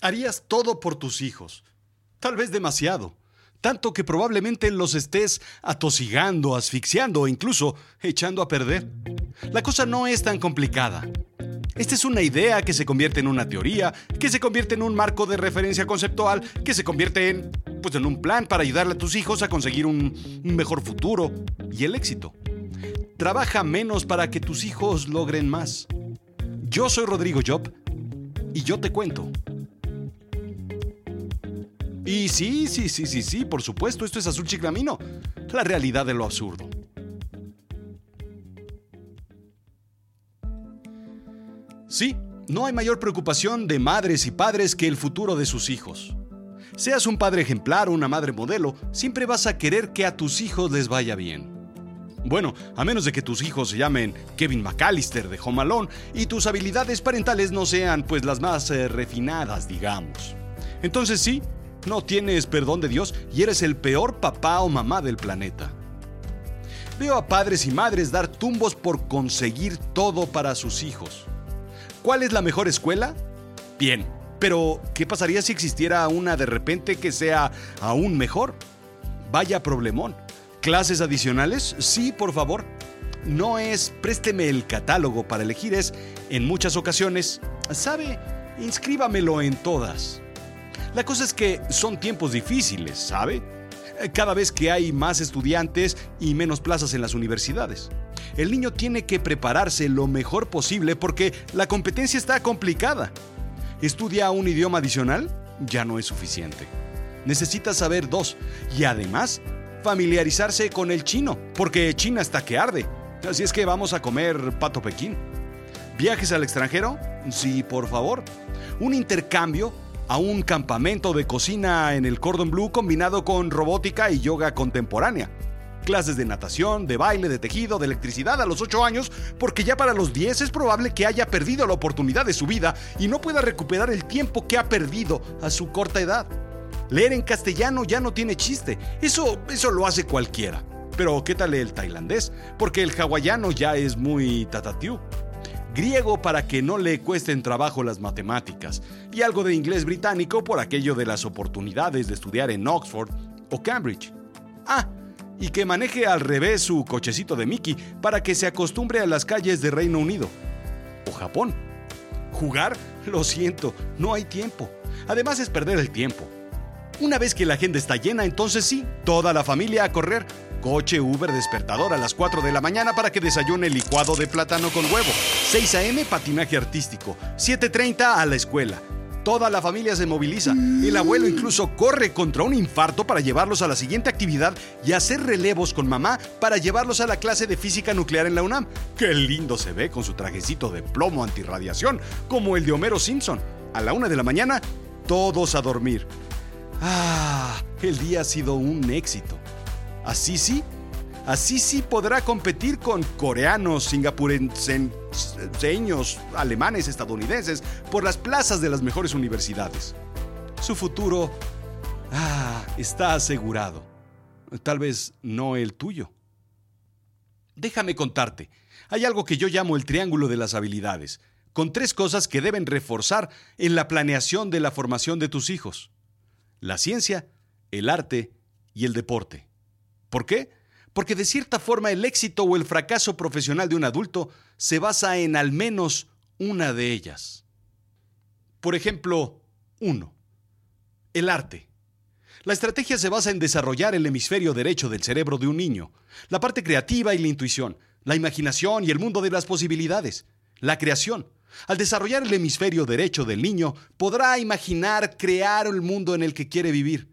Harías todo por tus hijos. Tal vez demasiado. Tanto que probablemente los estés atosigando, asfixiando o incluso echando a perder. La cosa no es tan complicada. Esta es una idea que se convierte en una teoría, que se convierte en un marco de referencia conceptual, que se convierte en, pues, en un plan para ayudarle a tus hijos a conseguir un, mejor futuro y el éxito. Trabaja menos para que tus hijos logren más. Yo soy Rodrigo Job y yo te cuento. Y sí, sí, sí, sí, sí, por supuesto, esto es Azul Chiclamino, la realidad de lo absurdo. Sí, no hay mayor preocupación de madres y padres que el futuro de sus hijos. Seas un padre ejemplar o una madre modelo, siempre vas a querer que a tus hijos les vaya bien. Bueno, a menos de que tus hijos se llamen Kevin McAllister de Home Alone y tus habilidades parentales no sean pues las más eh, refinadas, digamos. Entonces sí, no tienes perdón de Dios y eres el peor papá o mamá del planeta. Veo a padres y madres dar tumbos por conseguir todo para sus hijos. ¿Cuál es la mejor escuela? Bien, pero ¿qué pasaría si existiera una de repente que sea aún mejor? Vaya problemón. ¿Clases adicionales? Sí, por favor. No es présteme el catálogo para elegir, es en muchas ocasiones, ¿sabe? Inscríbamelo en todas. La cosa es que son tiempos difíciles, ¿sabe? Cada vez que hay más estudiantes y menos plazas en las universidades. El niño tiene que prepararse lo mejor posible porque la competencia está complicada. ¿Estudia un idioma adicional? Ya no es suficiente. Necesita saber dos y además familiarizarse con el chino, porque China está que arde. Así es que vamos a comer pato Pekín. ¿Viajes al extranjero? Sí, por favor. Un intercambio a un campamento de cocina en el Cordon Blue combinado con robótica y yoga contemporánea. Clases de natación, de baile, de tejido, de electricidad a los 8 años, porque ya para los 10 es probable que haya perdido la oportunidad de su vida y no pueda recuperar el tiempo que ha perdido a su corta edad. Leer en castellano ya no tiene chiste, eso, eso lo hace cualquiera. Pero ¿qué tal el tailandés? Porque el hawaiano ya es muy tatatiu griego para que no le cuesten trabajo las matemáticas, y algo de inglés británico por aquello de las oportunidades de estudiar en Oxford o Cambridge. Ah, y que maneje al revés su cochecito de Mickey para que se acostumbre a las calles de Reino Unido o Japón. Jugar, lo siento, no hay tiempo. Además es perder el tiempo. Una vez que la agenda está llena, entonces sí, toda la familia a correr Coche Uber despertador a las 4 de la mañana para que desayune licuado de plátano con huevo. 6 a.m. patinaje artístico. 7.30 a la escuela. Toda la familia se moviliza. El abuelo incluso corre contra un infarto para llevarlos a la siguiente actividad y hacer relevos con mamá para llevarlos a la clase de física nuclear en la UNAM. Qué lindo se ve con su trajecito de plomo antirradiación, como el de Homero Simpson. A la una de la mañana, todos a dormir. Ah, el día ha sido un éxito. Así sí, así sí podrá competir con coreanos, singapurenseños, alemanes, estadounidenses por las plazas de las mejores universidades. Su futuro ah, está asegurado. Tal vez no el tuyo. Déjame contarte. Hay algo que yo llamo el triángulo de las habilidades, con tres cosas que deben reforzar en la planeación de la formación de tus hijos. La ciencia, el arte y el deporte. ¿Por qué? Porque de cierta forma el éxito o el fracaso profesional de un adulto se basa en al menos una de ellas. Por ejemplo, uno, El arte. La estrategia se basa en desarrollar el hemisferio derecho del cerebro de un niño, la parte creativa y la intuición, la imaginación y el mundo de las posibilidades, la creación. Al desarrollar el hemisferio derecho del niño, podrá imaginar, crear el mundo en el que quiere vivir.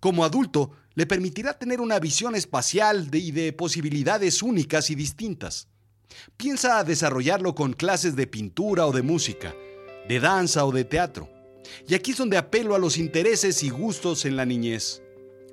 Como adulto, le permitirá tener una visión espacial y de posibilidades únicas y distintas. Piensa desarrollarlo con clases de pintura o de música, de danza o de teatro. Y aquí es donde apelo a los intereses y gustos en la niñez.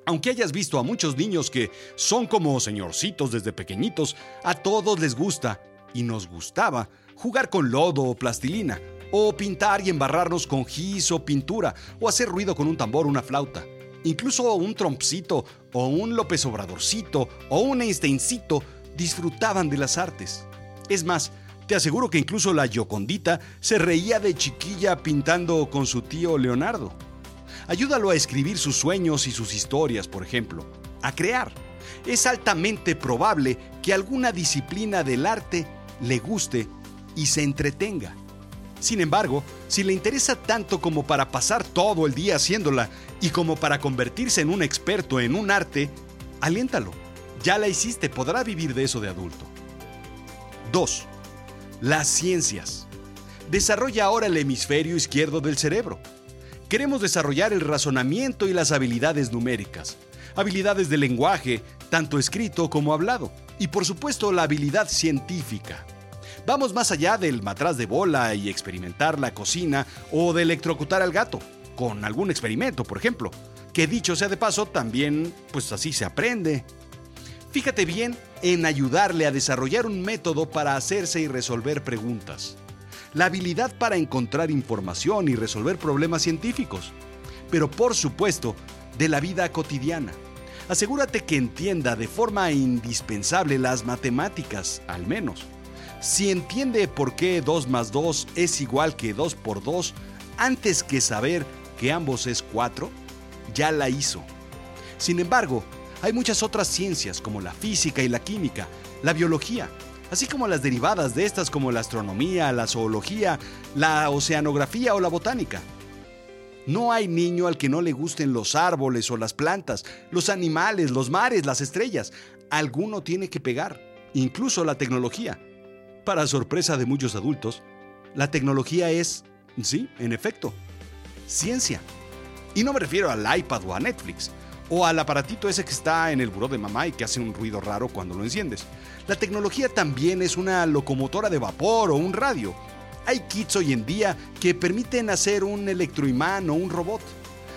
Aunque hayas visto a muchos niños que son como señorcitos desde pequeñitos, a todos les gusta, y nos gustaba, jugar con lodo o plastilina, o pintar y embarrarnos con gis o pintura, o hacer ruido con un tambor o una flauta. Incluso un Trompcito o un López Obradorcito o un Einsteincito disfrutaban de las artes. Es más, Te aseguro que incluso la Yocondita se reía de chiquilla pintando con su tío Leonardo. Ayúdalo a escribir sus sueños y sus historias, por ejemplo, a crear. Es altamente probable que alguna disciplina del arte le guste y se entretenga. Sin embargo, si le interesa tanto como para pasar todo el día haciéndola y como para convertirse en un experto en un arte, aliéntalo. Ya la hiciste, podrá vivir de eso de adulto. 2. Las ciencias. Desarrolla ahora el hemisferio izquierdo del cerebro. Queremos desarrollar el razonamiento y las habilidades numéricas, habilidades de lenguaje, tanto escrito como hablado, y por supuesto la habilidad científica. Vamos más allá del matraz de bola y experimentar la cocina o de electrocutar al gato, con algún experimento, por ejemplo, que dicho sea de paso, también pues así se aprende. Fíjate bien en ayudarle a desarrollar un método para hacerse y resolver preguntas. La habilidad para encontrar información y resolver problemas científicos. Pero por supuesto, de la vida cotidiana. Asegúrate que entienda de forma indispensable las matemáticas, al menos. Si entiende por qué 2 más 2 es igual que 2 por 2, antes que saber que ambos es 4, ya la hizo. Sin embargo, hay muchas otras ciencias como la física y la química, la biología, así como las derivadas de estas como la astronomía, la zoología, la oceanografía o la botánica. No hay niño al que no le gusten los árboles o las plantas, los animales, los mares, las estrellas. Alguno tiene que pegar, incluso la tecnología. Para sorpresa de muchos adultos, la tecnología es, sí, en efecto, ciencia. Y no me refiero al iPad o a Netflix o al aparatito ese que está en el buró de mamá y que hace un ruido raro cuando lo enciendes. La tecnología también es una locomotora de vapor o un radio. Hay kits hoy en día que permiten hacer un electroimán o un robot.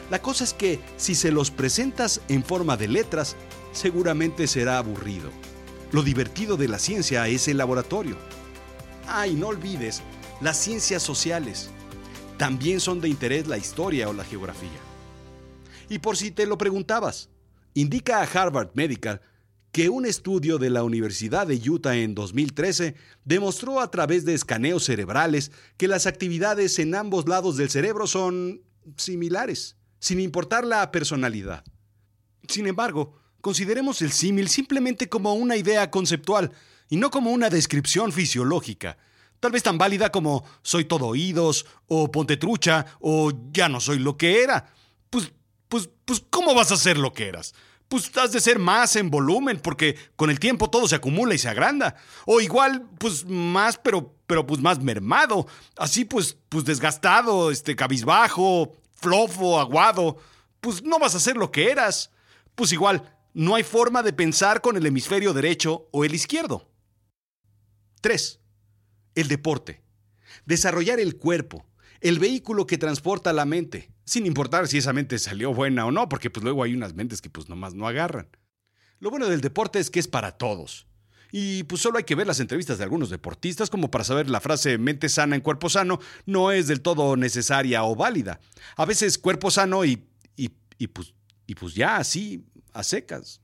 La cosa es que si se los presentas en forma de letras, seguramente será aburrido. Lo divertido de la ciencia es el laboratorio. Ah, no olvides, las ciencias sociales. También son de interés la historia o la geografía. Y por si te lo preguntabas, indica a Harvard Medical que un estudio de la Universidad de Utah en 2013 demostró a través de escaneos cerebrales que las actividades en ambos lados del cerebro son similares, sin importar la personalidad. Sin embargo, consideremos el símil simplemente como una idea conceptual y no como una descripción fisiológica, tal vez tan válida como soy todo oídos, o ponte trucha, o ya no soy lo que era. Pues pues, pues, ¿cómo vas a ser lo que eras? Pues has de ser más en volumen, porque con el tiempo todo se acumula y se agranda. O igual, pues más, pero, pero pues más mermado. Así pues, pues desgastado, este, cabizbajo, flofo, aguado. Pues no vas a ser lo que eras. Pues igual, no hay forma de pensar con el hemisferio derecho o el izquierdo. 3. El deporte. Desarrollar el cuerpo, el vehículo que transporta la mente sin importar si esa mente salió buena o no, porque pues luego hay unas mentes que pues nomás no agarran. Lo bueno del deporte es que es para todos. Y pues solo hay que ver las entrevistas de algunos deportistas como para saber la frase mente sana en cuerpo sano no es del todo necesaria o válida. A veces cuerpo sano y, y, y, pues, y pues ya así, a secas.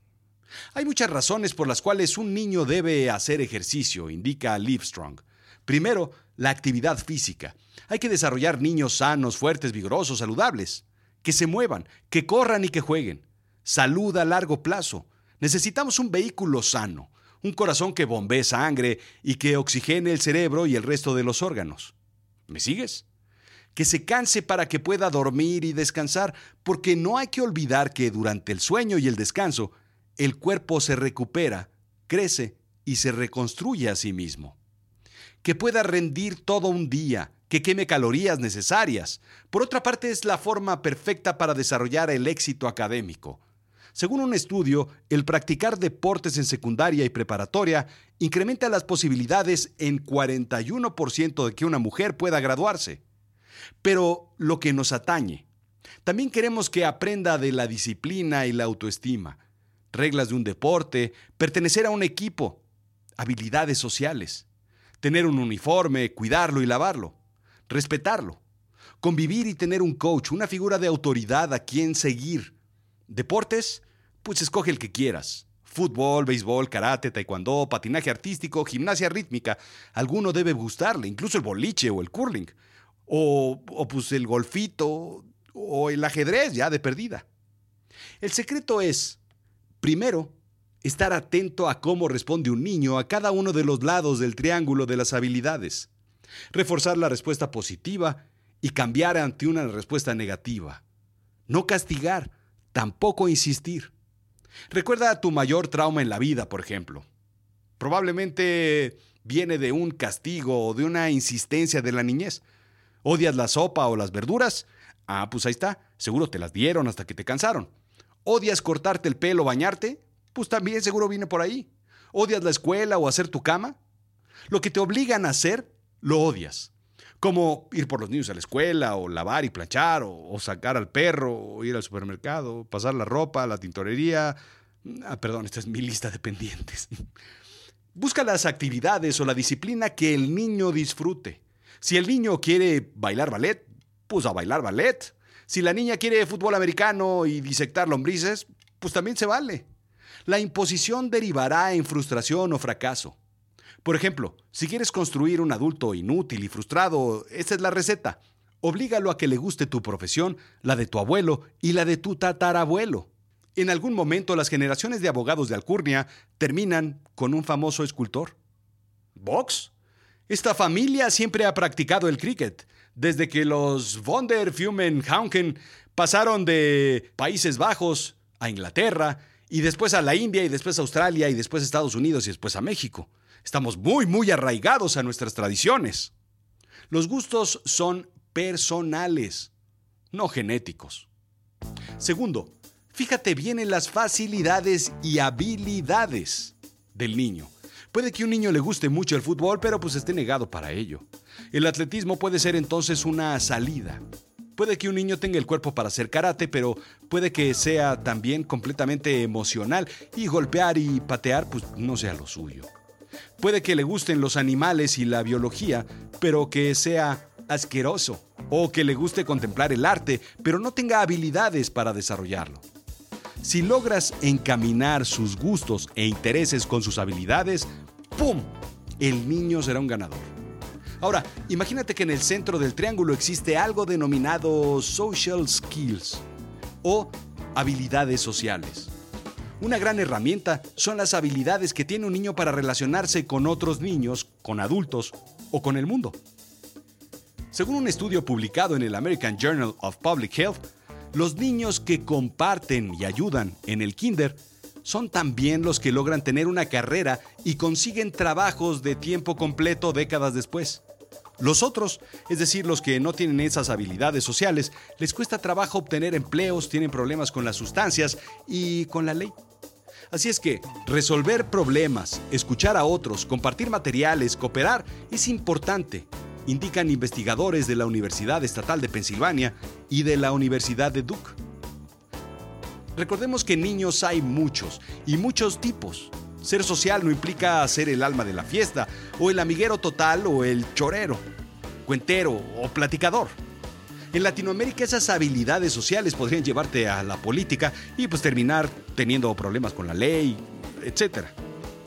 Hay muchas razones por las cuales un niño debe hacer ejercicio, indica Livestrong. Primero, la actividad física. Hay que desarrollar niños sanos, fuertes, vigorosos, saludables. Que se muevan, que corran y que jueguen. Salud a largo plazo. Necesitamos un vehículo sano, un corazón que bombee sangre y que oxigene el cerebro y el resto de los órganos. ¿Me sigues? Que se canse para que pueda dormir y descansar, porque no hay que olvidar que durante el sueño y el descanso, el cuerpo se recupera, crece y se reconstruye a sí mismo que pueda rendir todo un día, que queme calorías necesarias. Por otra parte, es la forma perfecta para desarrollar el éxito académico. Según un estudio, el practicar deportes en secundaria y preparatoria incrementa las posibilidades en 41% de que una mujer pueda graduarse. Pero lo que nos atañe, también queremos que aprenda de la disciplina y la autoestima, reglas de un deporte, pertenecer a un equipo, habilidades sociales tener un uniforme, cuidarlo y lavarlo, respetarlo, convivir y tener un coach, una figura de autoridad a quien seguir. Deportes, pues escoge el que quieras. Fútbol, béisbol, karate, taekwondo, patinaje artístico, gimnasia rítmica. Alguno debe gustarle, incluso el boliche o el curling. O, pues el golfito o el ajedrez ya de perdida. El secreto es, primero, estar atento a cómo responde un niño a cada uno de los lados del triángulo de las habilidades. Reforzar la respuesta positiva y cambiar ante una respuesta negativa. No castigar, tampoco insistir. Recuerda tu mayor trauma en la vida, por ejemplo. Probablemente viene de un castigo o de una insistencia de la niñez. ¿Odias la sopa o las verduras? Ah, pues ahí está. Seguro te las dieron hasta que te cansaron. ¿Odias cortarte el pelo o bañarte? Pues también seguro viene por ahí. ¿Odias la escuela o hacer tu cama? Lo que te obligan a hacer, lo odias. Como ir por los niños a la escuela, o lavar y planchar, o, sacar al perro, o ir al supermercado, pasar la ropa, la tintorería. Ah, perdón, esta es mi lista de pendientes. Busca las actividades o la disciplina que el niño disfrute. Si el niño quiere bailar ballet, pues a bailar ballet. Si la niña quiere fútbol americano y disectar lombrices, pues también se vale. La imposición derivará en frustración o fracaso. Por ejemplo, si quieres construir un adulto inútil y frustrado, esa es la receta. Oblígalo a que le guste tu profesión, la de tu abuelo y la de tu tatarabuelo. En algún momento las generaciones de abogados de Alcurnia terminan con un famoso escultor. ¿Box? Esta familia siempre ha practicado el cricket, desde que los von der Hauken pasaron de Países Bajos a Inglaterra, y después a la India, y después a Australia, y después a Estados Unidos, y después a México. Estamos muy, muy arraigados a nuestras tradiciones. Los gustos son personales, no genéticos. Segundo, fíjate bien en las facilidades y habilidades del niño. Puede que un niño le guste mucho el fútbol, pero pues esté negado para ello. El atletismo puede ser entonces una salida. Puede que un niño tenga el cuerpo para hacer karate, pero puede que sea también completamente emocional y golpear y patear pues no sea lo suyo. Puede que le gusten los animales y la biología, pero que sea asqueroso. O que le guste contemplar el arte, pero no tenga habilidades para desarrollarlo. Si logras encaminar sus gustos e intereses con sus habilidades, ¡pum! El niño será un ganador. Ahora, imagínate que en el centro del triángulo existe algo denominado social skills o habilidades sociales. Una gran herramienta son las habilidades que tiene un niño para relacionarse con otros niños, con adultos o con el mundo. Según un estudio publicado en el American Journal of Public Health, los niños que comparten y ayudan en el kinder son también los que logran tener una carrera y consiguen trabajos de tiempo completo décadas después. Los otros, es decir, los que no tienen esas habilidades sociales, les cuesta trabajo obtener empleos, tienen problemas con las sustancias y con la ley. Así es que resolver problemas, escuchar a otros, compartir materiales, cooperar es importante, indican investigadores de la Universidad Estatal de Pensilvania y de la Universidad de Duke. Recordemos que niños hay muchos y muchos tipos. Ser social no implica ser el alma de la fiesta, o el amiguero total, o el chorero, cuentero o platicador. En Latinoamérica esas habilidades sociales podrían llevarte a la política y pues terminar teniendo problemas con la ley, etc.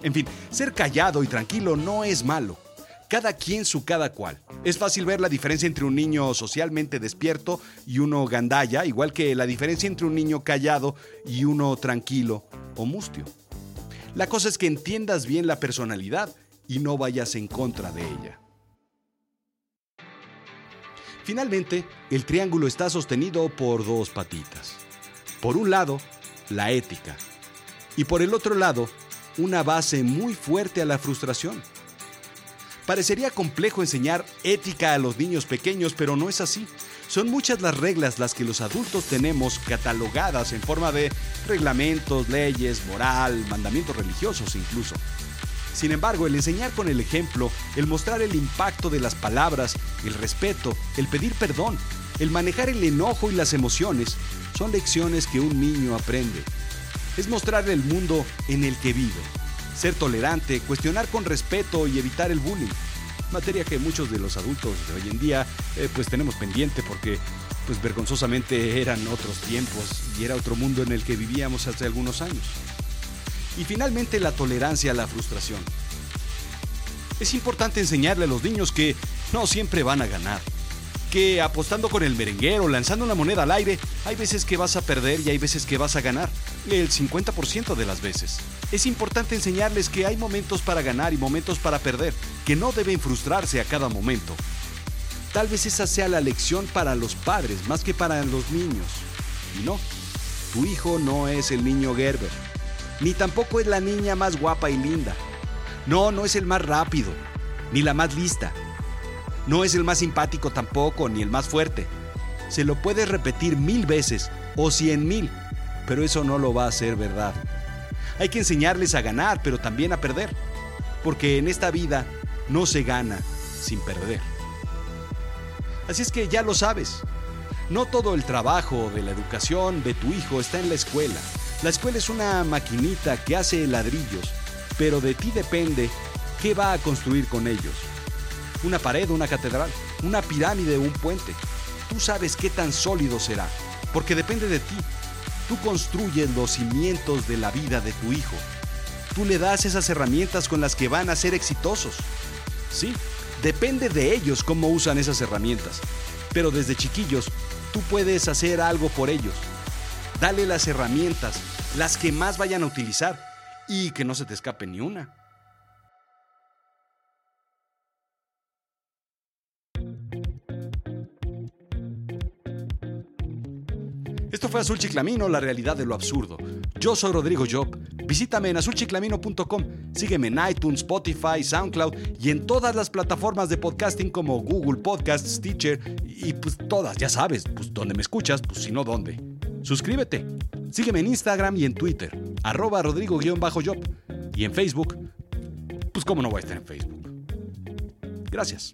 En fin, ser callado y tranquilo no es malo. Cada quien su cada cual. Es fácil ver la diferencia entre un niño socialmente despierto y uno gandalla, igual que la diferencia entre un niño callado y uno tranquilo o mustio. La cosa es que entiendas bien la personalidad y no vayas en contra de ella. Finalmente, el triángulo está sostenido por dos patitas. Por un lado, la ética. Y por el otro lado, una base muy fuerte a la frustración. Parecería complejo enseñar ética a los niños pequeños, pero no es así. Son muchas las reglas las que los adultos tenemos catalogadas en forma de reglamentos, leyes, moral, mandamientos religiosos incluso. Sin embargo, el enseñar con el ejemplo, el mostrar el impacto de las palabras, el respeto, el pedir perdón, el manejar el enojo y las emociones, son lecciones que un niño aprende. Es mostrarle el mundo en el que vive. Ser tolerante, cuestionar con respeto y evitar el bullying materia que muchos de los adultos de hoy en día eh, pues tenemos pendiente porque pues vergonzosamente eran otros tiempos y era otro mundo en el que vivíamos hace algunos años. Y finalmente la tolerancia a la frustración. Es importante enseñarle a los niños que no siempre van a ganar. Que apostando con el merenguero, lanzando una moneda al aire, hay veces que vas a perder y hay veces que vas a ganar. El 50% de las veces. Es importante enseñarles que hay momentos para ganar y momentos para perder, que no deben frustrarse a cada momento. Tal vez esa sea la lección para los padres más que para los niños. Y no, tu hijo no es el niño Gerber, ni tampoco es la niña más guapa y linda. No, no es el más rápido, ni la más lista. No es el más simpático tampoco, ni el más fuerte. Se lo puedes repetir mil veces o cien mil, pero eso no lo va a hacer verdad. Hay que enseñarles a ganar, pero también a perder, porque en esta vida no se gana sin perder. Así es que ya lo sabes. No todo el trabajo de la educación de tu hijo está en la escuela. La escuela es una maquinita que hace ladrillos, pero de ti depende qué va a construir con ellos. Una pared, una catedral, una pirámide, un puente. Tú sabes qué tan sólido será, porque depende de ti. Tú construyes los cimientos de la vida de tu hijo. Tú le das esas herramientas con las que van a ser exitosos. Sí, depende de ellos cómo usan esas herramientas. Pero desde chiquillos, tú puedes hacer algo por ellos. Dale las herramientas, las que más vayan a utilizar, y que no se te escape ni una. Esto fue Azul Chiclamino, la realidad de lo absurdo. Yo soy Rodrigo Job. Visítame en azulchiclamino.com. Sígueme en iTunes, Spotify, SoundCloud y en todas las plataformas de podcasting como Google Podcasts, Stitcher y pues todas, ya sabes, pues donde me escuchas, pues si no, ¿dónde? Suscríbete. Sígueme en Instagram y en Twitter, arroba rodrigo-job. Y en Facebook, pues cómo no voy a estar en Facebook. Gracias.